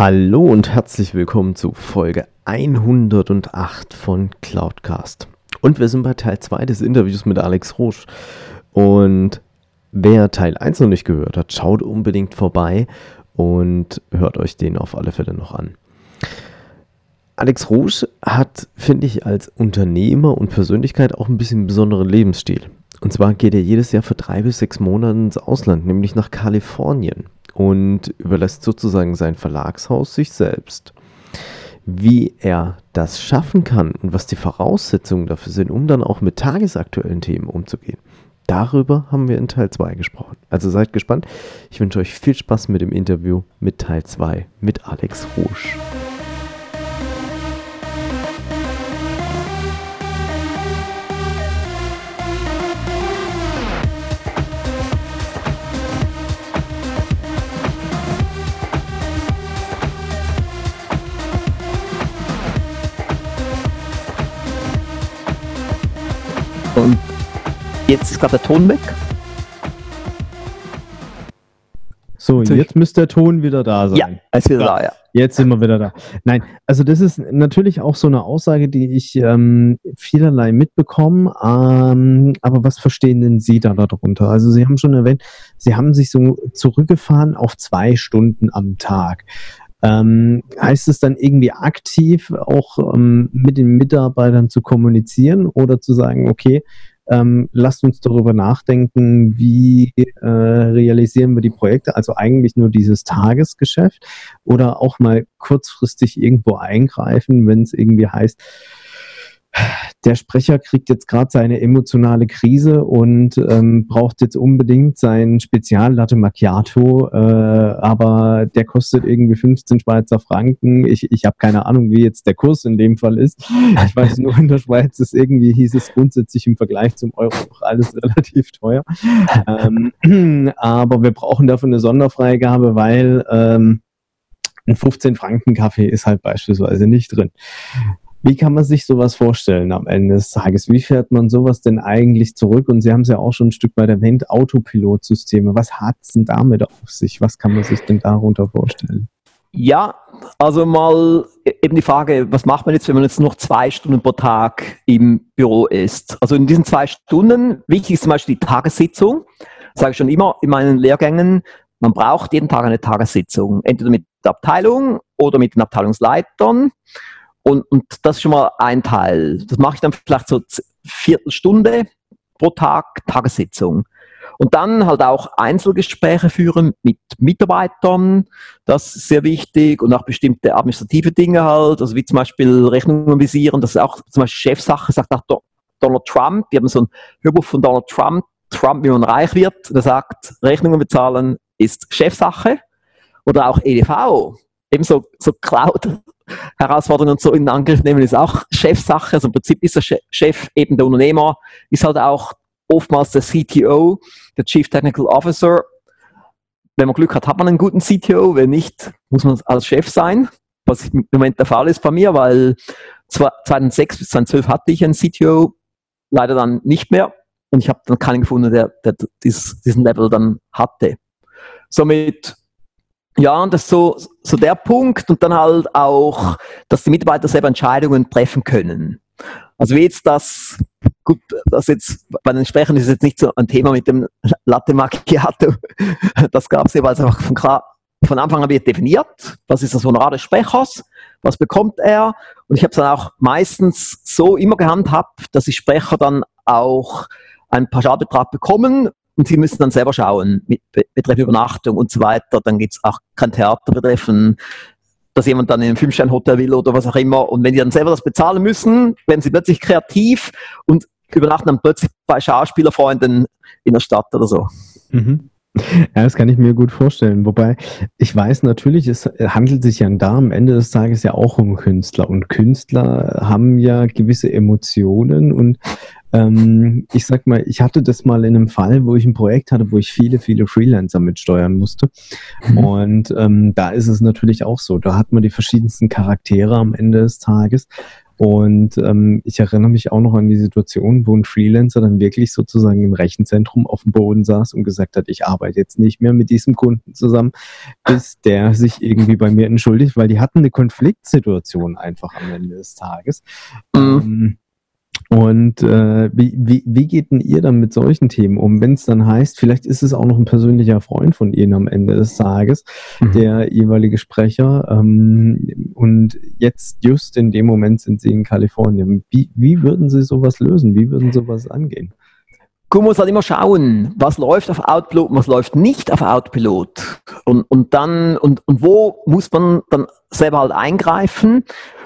Hallo und herzlich willkommen zu Folge 108 von Cloudcast. Und wir sind bei Teil 2 des Interviews mit Alex Roche. Und wer Teil 1 noch nicht gehört hat, schaut unbedingt vorbei und hört euch den auf alle Fälle noch an. Alex Roche hat, finde ich, als Unternehmer und Persönlichkeit auch ein bisschen besonderen Lebensstil. Und zwar geht er jedes Jahr für drei bis sechs Monate ins Ausland, nämlich nach Kalifornien und überlässt sozusagen sein Verlagshaus sich selbst. Wie er das schaffen kann und was die Voraussetzungen dafür sind, um dann auch mit tagesaktuellen Themen umzugehen, darüber haben wir in Teil 2 gesprochen. Also seid gespannt. Ich wünsche euch viel Spaß mit dem Interview mit Teil 2 mit Alex Rouge. Und jetzt ist gerade der Ton weg. So, jetzt müsste der Ton wieder da sein. Ja, ist wieder da, ja. Jetzt sind wir wieder da. Nein, also das ist natürlich auch so eine Aussage, die ich ähm, vielerlei mitbekomme. Ähm, aber was verstehen denn Sie da darunter? Also Sie haben schon erwähnt, Sie haben sich so zurückgefahren auf zwei Stunden am Tag. Ähm, heißt es dann irgendwie aktiv auch ähm, mit den Mitarbeitern zu kommunizieren oder zu sagen, okay, ähm, lasst uns darüber nachdenken, wie äh, realisieren wir die Projekte, also eigentlich nur dieses Tagesgeschäft oder auch mal kurzfristig irgendwo eingreifen, wenn es irgendwie heißt, der Sprecher kriegt jetzt gerade seine emotionale Krise und ähm, braucht jetzt unbedingt sein Spezial-Latte Macchiato, äh, aber der kostet irgendwie 15 Schweizer Franken. Ich, ich habe keine Ahnung, wie jetzt der Kurs in dem Fall ist. Ich weiß nur, in der Schweiz ist irgendwie, hieß es grundsätzlich im Vergleich zum Euro auch alles relativ teuer. Ähm, aber wir brauchen dafür eine Sonderfreigabe, weil ähm, ein 15 Franken Kaffee ist halt beispielsweise nicht drin. Wie kann man sich sowas vorstellen am Ende des Tages? Wie fährt man sowas denn eigentlich zurück? Und Sie haben es ja auch schon ein Stück weit erwähnt, Autopilotsysteme. Was hat es denn damit auf sich? Was kann man sich denn darunter vorstellen? Ja, also mal eben die Frage, was macht man jetzt, wenn man jetzt noch zwei Stunden pro Tag im Büro ist? Also in diesen zwei Stunden, wichtig ist zum Beispiel die Tagessitzung, sage ich schon immer in meinen Lehrgängen, man braucht jeden Tag eine Tagessitzung, entweder mit der Abteilung oder mit den Abteilungsleitern. Und, und das ist schon mal ein Teil. Das mache ich dann vielleicht so Viertelstunde pro Tag, Tagessitzung. Und dann halt auch Einzelgespräche führen mit Mitarbeitern, das ist sehr wichtig. Und auch bestimmte administrative Dinge halt, also wie zum Beispiel Rechnungen visieren, das ist auch zum Beispiel Chefsache, sagt auch Donald Trump, wir haben so ein Hörbuch von Donald Trump, Trump, wie man reich wird, der sagt, Rechnungen bezahlen ist Chefsache. Oder auch EDV, ebenso so Cloud Herausforderungen und so in Angriff nehmen, ist auch Chefsache. Also im Prinzip ist der Chef eben der Unternehmer, ist halt auch oftmals der CTO, der Chief Technical Officer. Wenn man Glück hat, hat man einen guten CTO. Wenn nicht, muss man als Chef sein. Was im Moment der Fall ist bei mir, weil 2006 bis 2012 hatte ich einen CTO, leider dann nicht mehr. Und ich habe dann keinen gefunden, der, der diesen Level dann hatte. Somit ja, und das ist so, so der Punkt und dann halt auch, dass die Mitarbeiter selber Entscheidungen treffen können. Also wie jetzt das, gut, das jetzt bei den Sprechern ist jetzt nicht so ein Thema mit dem Latte Macchiato. Das gab es ja, weil es einfach von, klar, von Anfang an wird definiert, was ist das Honorar des Sprechers, was bekommt er. Und ich habe es dann auch meistens so immer gehandhabt, dass die Sprecher dann auch einen Pauschalbetrag bekommen und sie müssen dann selber schauen, mit Betreff Übernachtung und so weiter. Dann gibt es auch kein Theater betreffen, dass jemand dann in ein Fünf-Sterne-Hotel will oder was auch immer. Und wenn die dann selber das bezahlen müssen, werden sie plötzlich kreativ und übernachten dann plötzlich bei Schauspielerfreunden in der Stadt oder so. Mhm. Ja, das kann ich mir gut vorstellen. Wobei ich weiß natürlich, es handelt sich ja da am Ende des Tages ja auch um Künstler. Und Künstler haben ja gewisse Emotionen und ähm, ich sag mal, ich hatte das mal in einem Fall, wo ich ein Projekt hatte, wo ich viele, viele Freelancer mitsteuern musste. Mhm. Und ähm, da ist es natürlich auch so. Da hat man die verschiedensten Charaktere am Ende des Tages. Und ähm, ich erinnere mich auch noch an die Situation, wo ein Freelancer dann wirklich sozusagen im Rechenzentrum auf dem Boden saß und gesagt hat, ich arbeite jetzt nicht mehr mit diesem Kunden zusammen, bis der sich irgendwie bei mir entschuldigt, weil die hatten eine Konfliktsituation einfach am Ende des Tages. Mhm. Ähm, und äh, wie, wie, wie geht denn ihr dann mit solchen Themen um, wenn es dann heißt, vielleicht ist es auch noch ein persönlicher Freund von Ihnen am Ende des Tages, mhm. der jeweilige Sprecher, ähm, und jetzt just in dem Moment sind Sie in Kalifornien. Wie, wie würden Sie sowas lösen? Wie würden Sie sowas angehen? Man muss halt immer schauen, was läuft auf Outpilot, was läuft nicht auf Outpilot. Und, und dann, und, und wo muss man dann selber halt eingreifen?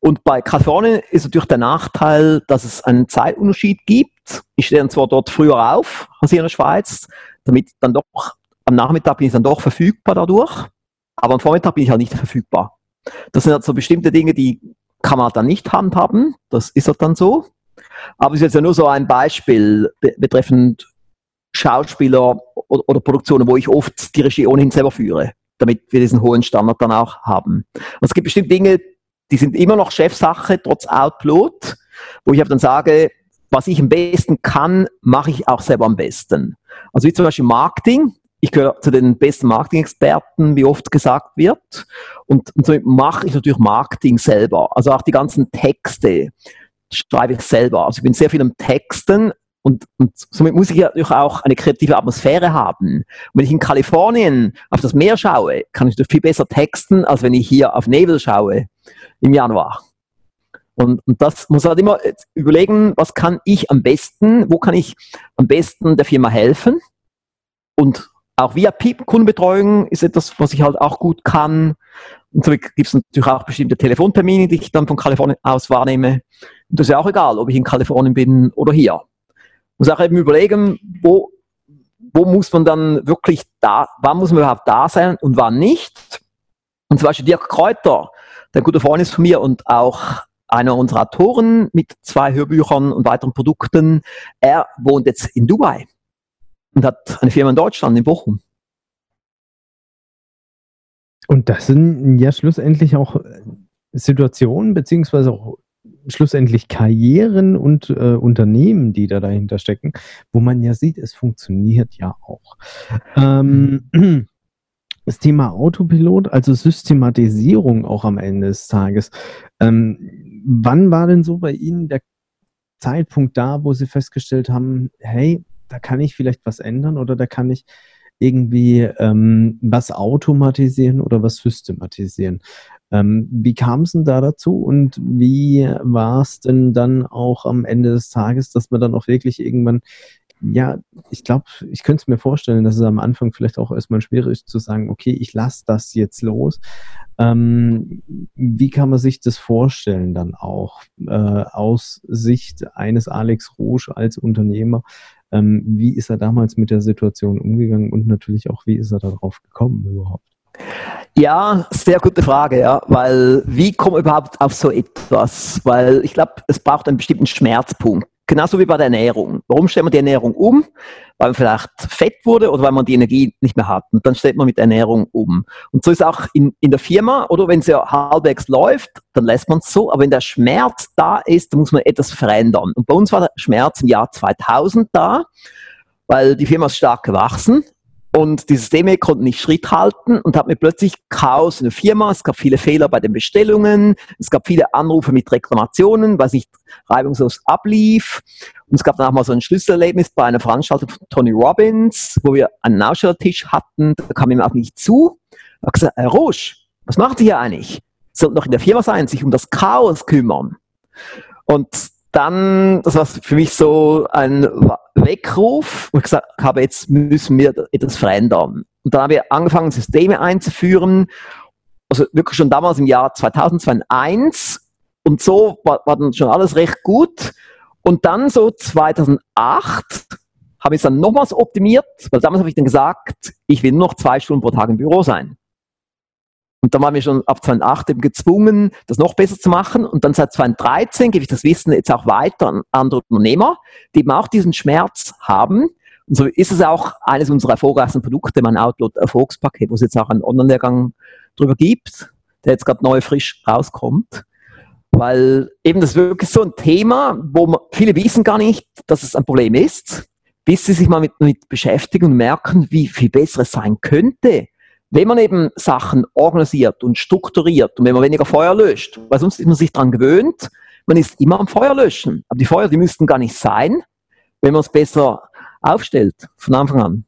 Und bei Kalifornien ist natürlich der Nachteil, dass es einen Zeitunterschied gibt. Ich stehe dann zwar dort früher auf als hier in der Schweiz, damit dann doch am Nachmittag bin ich dann doch verfügbar dadurch, aber am Vormittag bin ich halt nicht verfügbar. Das sind halt so bestimmte Dinge, die kann man halt dann nicht handhaben. Das ist halt dann so. Aber es ist jetzt ja nur so ein Beispiel betreffend Schauspieler oder, oder Produktionen, wo ich oft die Regie ohnehin selber führe, damit wir diesen hohen Standard dann auch haben. Und es gibt bestimmte Dinge, die sind immer noch Chefsache, trotz Outload, wo ich dann sage, was ich am besten kann, mache ich auch selber am besten. Also wie zum Beispiel Marketing. Ich gehöre zu den besten Marketing-Experten, wie oft gesagt wird. Und, und somit mache ich natürlich Marketing selber. Also auch die ganzen Texte schreibe ich selber. Also ich bin sehr viel am Texten und, und somit muss ich natürlich auch eine kreative Atmosphäre haben. Und wenn ich in Kalifornien auf das Meer schaue, kann ich viel besser texten, als wenn ich hier auf Nebel schaue im Januar. Und, und das muss halt immer überlegen, was kann ich am besten, wo kann ich am besten der Firma helfen. Und auch via Kundenbetreuung ist etwas, was ich halt auch gut kann. Und so gibt es natürlich auch bestimmte Telefontermine, die ich dann von Kalifornien aus wahrnehme. Das ist ja auch egal, ob ich in Kalifornien bin oder hier muss auch eben überlegen, wo, wo muss man dann wirklich da, wann muss man überhaupt da sein und wann nicht. Und zum Beispiel Dirk Kräuter, der gute Freund ist von mir und auch einer unserer Autoren mit zwei Hörbüchern und weiteren Produkten. Er wohnt jetzt in Dubai und hat eine Firma in Deutschland, in Bochum. Und das sind ja schlussendlich auch Situationen, beziehungsweise auch schlussendlich Karrieren und äh, Unternehmen, die da dahinter stecken, wo man ja sieht, es funktioniert ja auch. Ähm, das Thema Autopilot, also Systematisierung auch am Ende des Tages. Ähm, wann war denn so bei Ihnen der Zeitpunkt da, wo Sie festgestellt haben, hey, da kann ich vielleicht was ändern oder da kann ich irgendwie ähm, was automatisieren oder was systematisieren. Ähm, wie kam es denn da dazu und wie war es denn dann auch am Ende des Tages, dass man dann auch wirklich irgendwann, ja, ich glaube, ich könnte es mir vorstellen, dass es am Anfang vielleicht auch erstmal schwierig ist zu sagen, okay, ich lasse das jetzt los. Ähm, wie kann man sich das vorstellen dann auch äh, aus Sicht eines Alex Rouge als Unternehmer? Ähm, wie ist er damals mit der Situation umgegangen und natürlich auch, wie ist er darauf gekommen überhaupt? Ja, sehr gute Frage, ja, weil wie kommt man überhaupt auf so etwas? Weil ich glaube, es braucht einen bestimmten Schmerzpunkt. Genauso wie bei der Ernährung. Warum stellt man die Ernährung um? Weil man vielleicht fett wurde oder weil man die Energie nicht mehr hat. Und dann stellt man mit Ernährung um. Und so ist auch in, in der Firma, oder wenn es ja halbwegs läuft, dann lässt man es so. Aber wenn der Schmerz da ist, dann muss man etwas verändern. Und bei uns war der Schmerz im Jahr 2000 da, weil die Firma ist stark gewachsen und die Systeme konnten nicht Schritt halten und hat mir plötzlich Chaos in der Firma. Es gab viele Fehler bei den Bestellungen. Es gab viele Anrufe mit Reklamationen, was nicht reibungslos ablief. Und es gab dann auch mal so ein Schlüsselerlebnis bei einer Veranstaltung von Tony Robbins, wo wir einen Ausstellertisch hatten. Da kam ihm auch nicht zu. Er hat gesagt, Herr Roche, was macht Sie hier eigentlich? Sie sollten noch in der Firma sein, sich um das Chaos kümmern. Und dann, das war für mich so ein Weckruf, ich gesagt habe, jetzt müssen wir etwas verändern. Und dann haben wir angefangen, Systeme einzuführen, also wirklich schon damals im Jahr 2000, 2001. Und so war, war dann schon alles recht gut. Und dann so 2008 habe ich es dann nochmals optimiert, weil damals habe ich dann gesagt, ich will nur noch zwei Stunden pro Tag im Büro sein. Und dann waren wir schon ab 2008 eben gezwungen, das noch besser zu machen. Und dann seit 2013 gebe ich das Wissen jetzt auch weiter an andere Unternehmer, die eben auch diesen Schmerz haben. Und so ist es auch eines unserer erfolgreichsten Produkte, mein Outload Erfolgspaket, wo es jetzt auch einen Online-Lehrgang drüber gibt, der jetzt gerade neu frisch rauskommt. Weil eben das wirklich so ein Thema, wo viele wissen gar nicht, dass es ein Problem ist, bis sie sich mal mit, mit beschäftigen und merken, wie viel besser es sein könnte wenn man eben Sachen organisiert und strukturiert und wenn man weniger Feuer löscht, weil sonst ist man sich daran gewöhnt, man ist immer am Feuer löschen. Aber die Feuer, die müssten gar nicht sein, wenn man es besser aufstellt von Anfang an.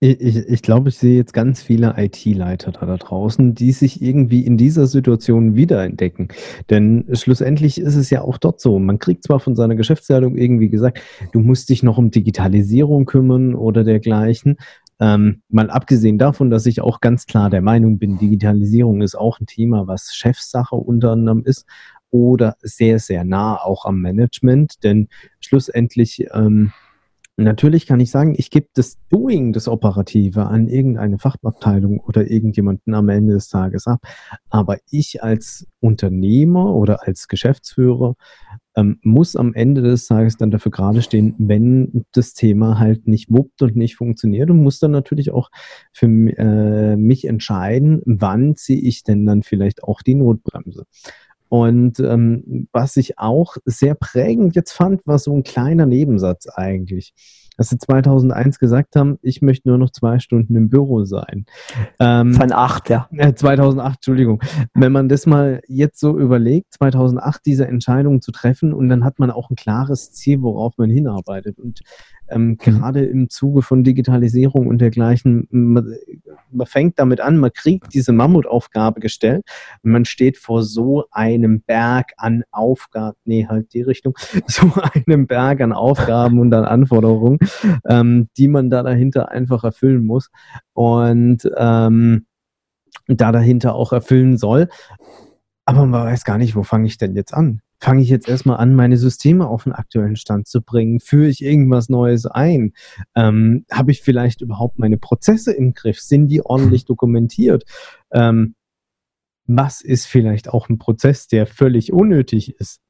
Ich, ich, ich glaube, ich sehe jetzt ganz viele IT-Leiter da, da draußen, die sich irgendwie in dieser Situation wiederentdecken. Denn schlussendlich ist es ja auch dort so. Man kriegt zwar von seiner Geschäftsleitung irgendwie gesagt, du musst dich noch um Digitalisierung kümmern oder dergleichen, ähm, mal abgesehen davon, dass ich auch ganz klar der Meinung bin, Digitalisierung ist auch ein Thema, was Chefsache unter anderem ist oder sehr, sehr nah auch am Management, denn schlussendlich ähm, Natürlich kann ich sagen, ich gebe das Doing, das Operative an irgendeine Fachabteilung oder irgendjemanden am Ende des Tages ab. Aber ich als Unternehmer oder als Geschäftsführer ähm, muss am Ende des Tages dann dafür gerade stehen, wenn das Thema halt nicht wuppt und nicht funktioniert und muss dann natürlich auch für äh, mich entscheiden, wann ziehe ich denn dann vielleicht auch die Notbremse. Und ähm, was ich auch sehr prägend jetzt fand, war so ein kleiner Nebensatz eigentlich dass sie 2001 gesagt haben, ich möchte nur noch zwei Stunden im Büro sein. Ähm, 2008, ja. Äh, 2008, Entschuldigung. Wenn man das mal jetzt so überlegt, 2008 diese Entscheidung zu treffen und dann hat man auch ein klares Ziel, worauf man hinarbeitet. Und ähm, mhm. gerade im Zuge von Digitalisierung und dergleichen, man, man, fängt damit an, man kriegt diese Mammutaufgabe gestellt und man steht vor so einem Berg an Aufgaben, nee, halt die Richtung, so einem Berg an Aufgaben und an Anforderungen, ähm, die man da dahinter einfach erfüllen muss und ähm, da dahinter auch erfüllen soll. Aber man weiß gar nicht, wo fange ich denn jetzt an? Fange ich jetzt erstmal an, meine Systeme auf den aktuellen Stand zu bringen? Führe ich irgendwas Neues ein? Ähm, Habe ich vielleicht überhaupt meine Prozesse im Griff? Sind die ordentlich dokumentiert? Ähm, was ist vielleicht auch ein Prozess, der völlig unnötig ist?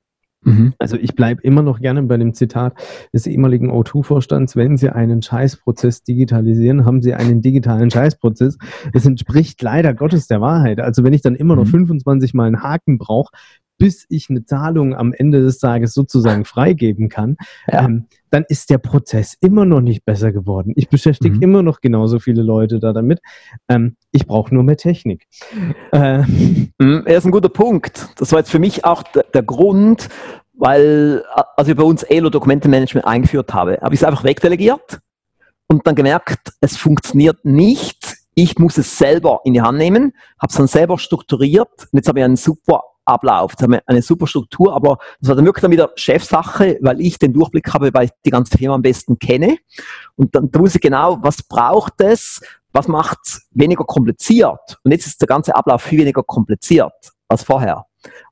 Mhm. Also ich bleibe immer noch gerne bei dem Zitat des ehemaligen O2-Vorstands, wenn Sie einen Scheißprozess digitalisieren, haben Sie einen digitalen Scheißprozess. Das entspricht leider Gottes der Wahrheit. Also wenn ich dann immer noch 25 mhm. Mal einen Haken brauche, bis ich eine Zahlung am Ende des Tages sozusagen freigeben kann, ja. ähm, dann ist der Prozess immer noch nicht besser geworden. Ich beschäftige mhm. immer noch genauso viele Leute da damit. Ähm, ich brauche nur mehr Technik. Äh, mhm, er ist ein guter Punkt. Das war jetzt für mich auch der, Grund, weil, als ich bei uns Elo Dokumentenmanagement eingeführt habe, habe ich es einfach wegdelegiert und dann gemerkt, es funktioniert nicht. Ich muss es selber in die Hand nehmen, habe es dann selber strukturiert und jetzt habe ich einen super Ablauf. Das haben eine super Struktur, aber das war dann wirklich dann wieder Chefsache, weil ich den Durchblick habe, weil ich die ganze Firma am besten kenne. Und dann da wusste ich genau, was braucht es, was macht es weniger kompliziert. Und jetzt ist der ganze Ablauf viel weniger kompliziert als vorher.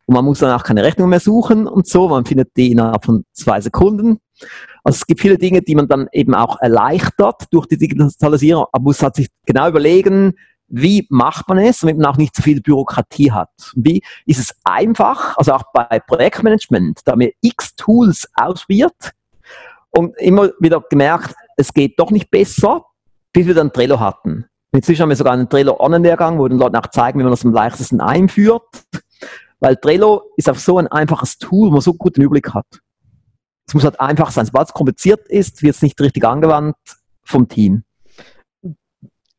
Und man muss dann auch keine Rechnung mehr suchen und so, man findet die innerhalb von zwei Sekunden. Also es gibt viele Dinge, die man dann eben auch erleichtert durch die Digitalisierung, aber muss halt sich genau überlegen, wie macht man es, damit man auch nicht zu viel Bürokratie hat? Wie ist es einfach, also auch bei Projektmanagement, da wir x Tools ausprobiert und immer wieder gemerkt, es geht doch nicht besser, bis wir dann Trello hatten. Inzwischen haben wir sogar einen Trello Online-Lehrgang, wo wir den Leuten auch zeigen, wie man das am leichtesten einführt. Weil Trello ist auch so ein einfaches Tool, wo man so gut den Überblick hat. Es muss halt einfach sein. Sobald es kompliziert ist, wird es nicht richtig angewandt vom Team.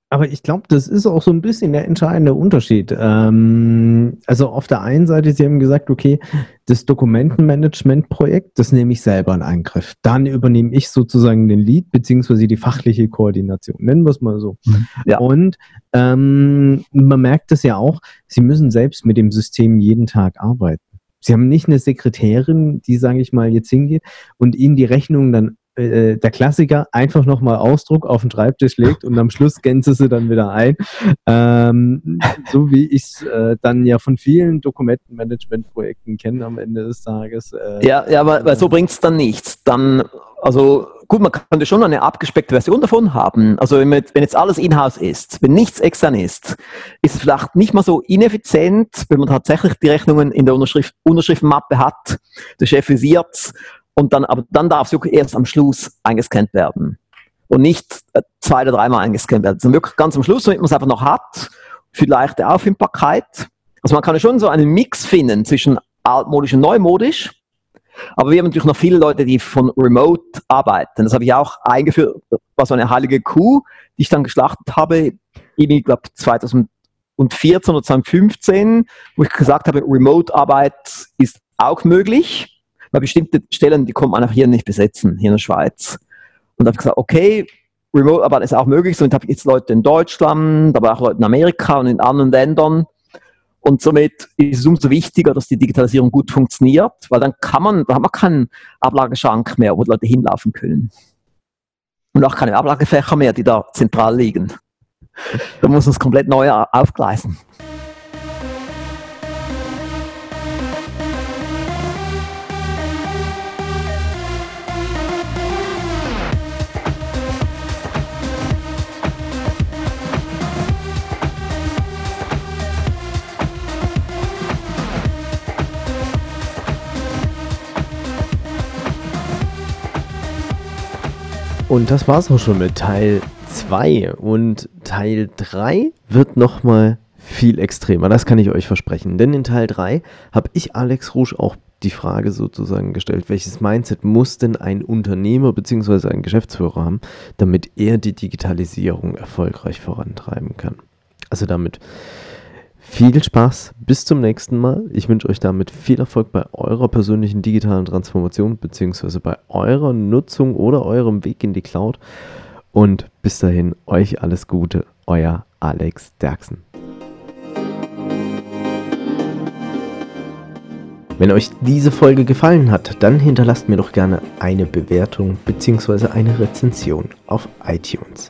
Aber ich glaube, das ist auch so ein bisschen der entscheidende Unterschied. Ähm, also auf der einen Seite, Sie haben gesagt, okay, das Dokumentenmanagement-Projekt, das nehme ich selber in Angriff. Dann übernehme ich sozusagen den Lead beziehungsweise die fachliche Koordination. Nennen wir es mal so. Mhm. Ja. Und ähm, man merkt es ja auch, Sie müssen selbst mit dem System jeden Tag arbeiten. Sie haben nicht eine Sekretärin, die, sage ich mal, jetzt hingeht und Ihnen die Rechnung dann äh, der Klassiker, einfach nochmal Ausdruck auf den Schreibtisch legt und am Schluss gänze sie dann wieder ein. Ähm, so wie ich es äh, dann ja von vielen Dokumentenmanagement-Projekten kenne am Ende des Tages. Äh, ja, ja, aber, weil so bringt es dann nichts. Dann, also gut, man könnte schon eine abgespeckte Version davon haben. Also wenn, jetzt alles in-house ist, wenn nichts extern ist, ist es vielleicht nicht mal so ineffizient, wenn man tatsächlich die Rechnungen in der Unterschrift, Unterschriftenmappe hat, der Chef visiert und dann, aber dann darf es erst am Schluss eingescannt werden und nicht äh, zwei oder dreimal eingescannt werden. Also wirklich ganz am Schluss, damit man es einfach noch hat, für leichte Auffindbarkeit. Also man kann schon so einen Mix finden zwischen altmodisch und neumodisch. Aber wir haben natürlich noch viele Leute, die von Remote arbeiten. Das habe ich auch eingeführt, war so eine heilige Kuh, die ich dann geschlachtet habe, ich glaube 2014 oder 2015, wo ich gesagt habe, Remote-Arbeit ist auch möglich, weil bestimmte Stellen, die kommt man einfach hier nicht besetzen, hier in der Schweiz. Und da habe ich gesagt, okay, Remote-Arbeit ist auch möglich. So, und habe jetzt Leute in Deutschland, aber auch Leute in Amerika und in anderen Ländern. Und somit ist es umso wichtiger, dass die Digitalisierung gut funktioniert, weil dann kann man, da hat man keinen Ablageschrank mehr, wo Leute hinlaufen können. Und auch keine Ablagefächer mehr, die da zentral liegen. Da muss man es komplett neu aufgleisen. Und das war's auch schon mit Teil 2. Und Teil 3 wird nochmal viel extremer. Das kann ich euch versprechen. Denn in Teil 3 habe ich Alex Rouge auch die Frage sozusagen gestellt, welches Mindset muss denn ein Unternehmer bzw. ein Geschäftsführer haben, damit er die Digitalisierung erfolgreich vorantreiben kann. Also damit viel Spaß, bis zum nächsten Mal. Ich wünsche euch damit viel Erfolg bei eurer persönlichen digitalen Transformation bzw. bei eurer Nutzung oder eurem Weg in die Cloud. Und bis dahin, euch alles Gute, euer Alex Derksen. Wenn euch diese Folge gefallen hat, dann hinterlasst mir doch gerne eine Bewertung bzw. eine Rezension auf iTunes.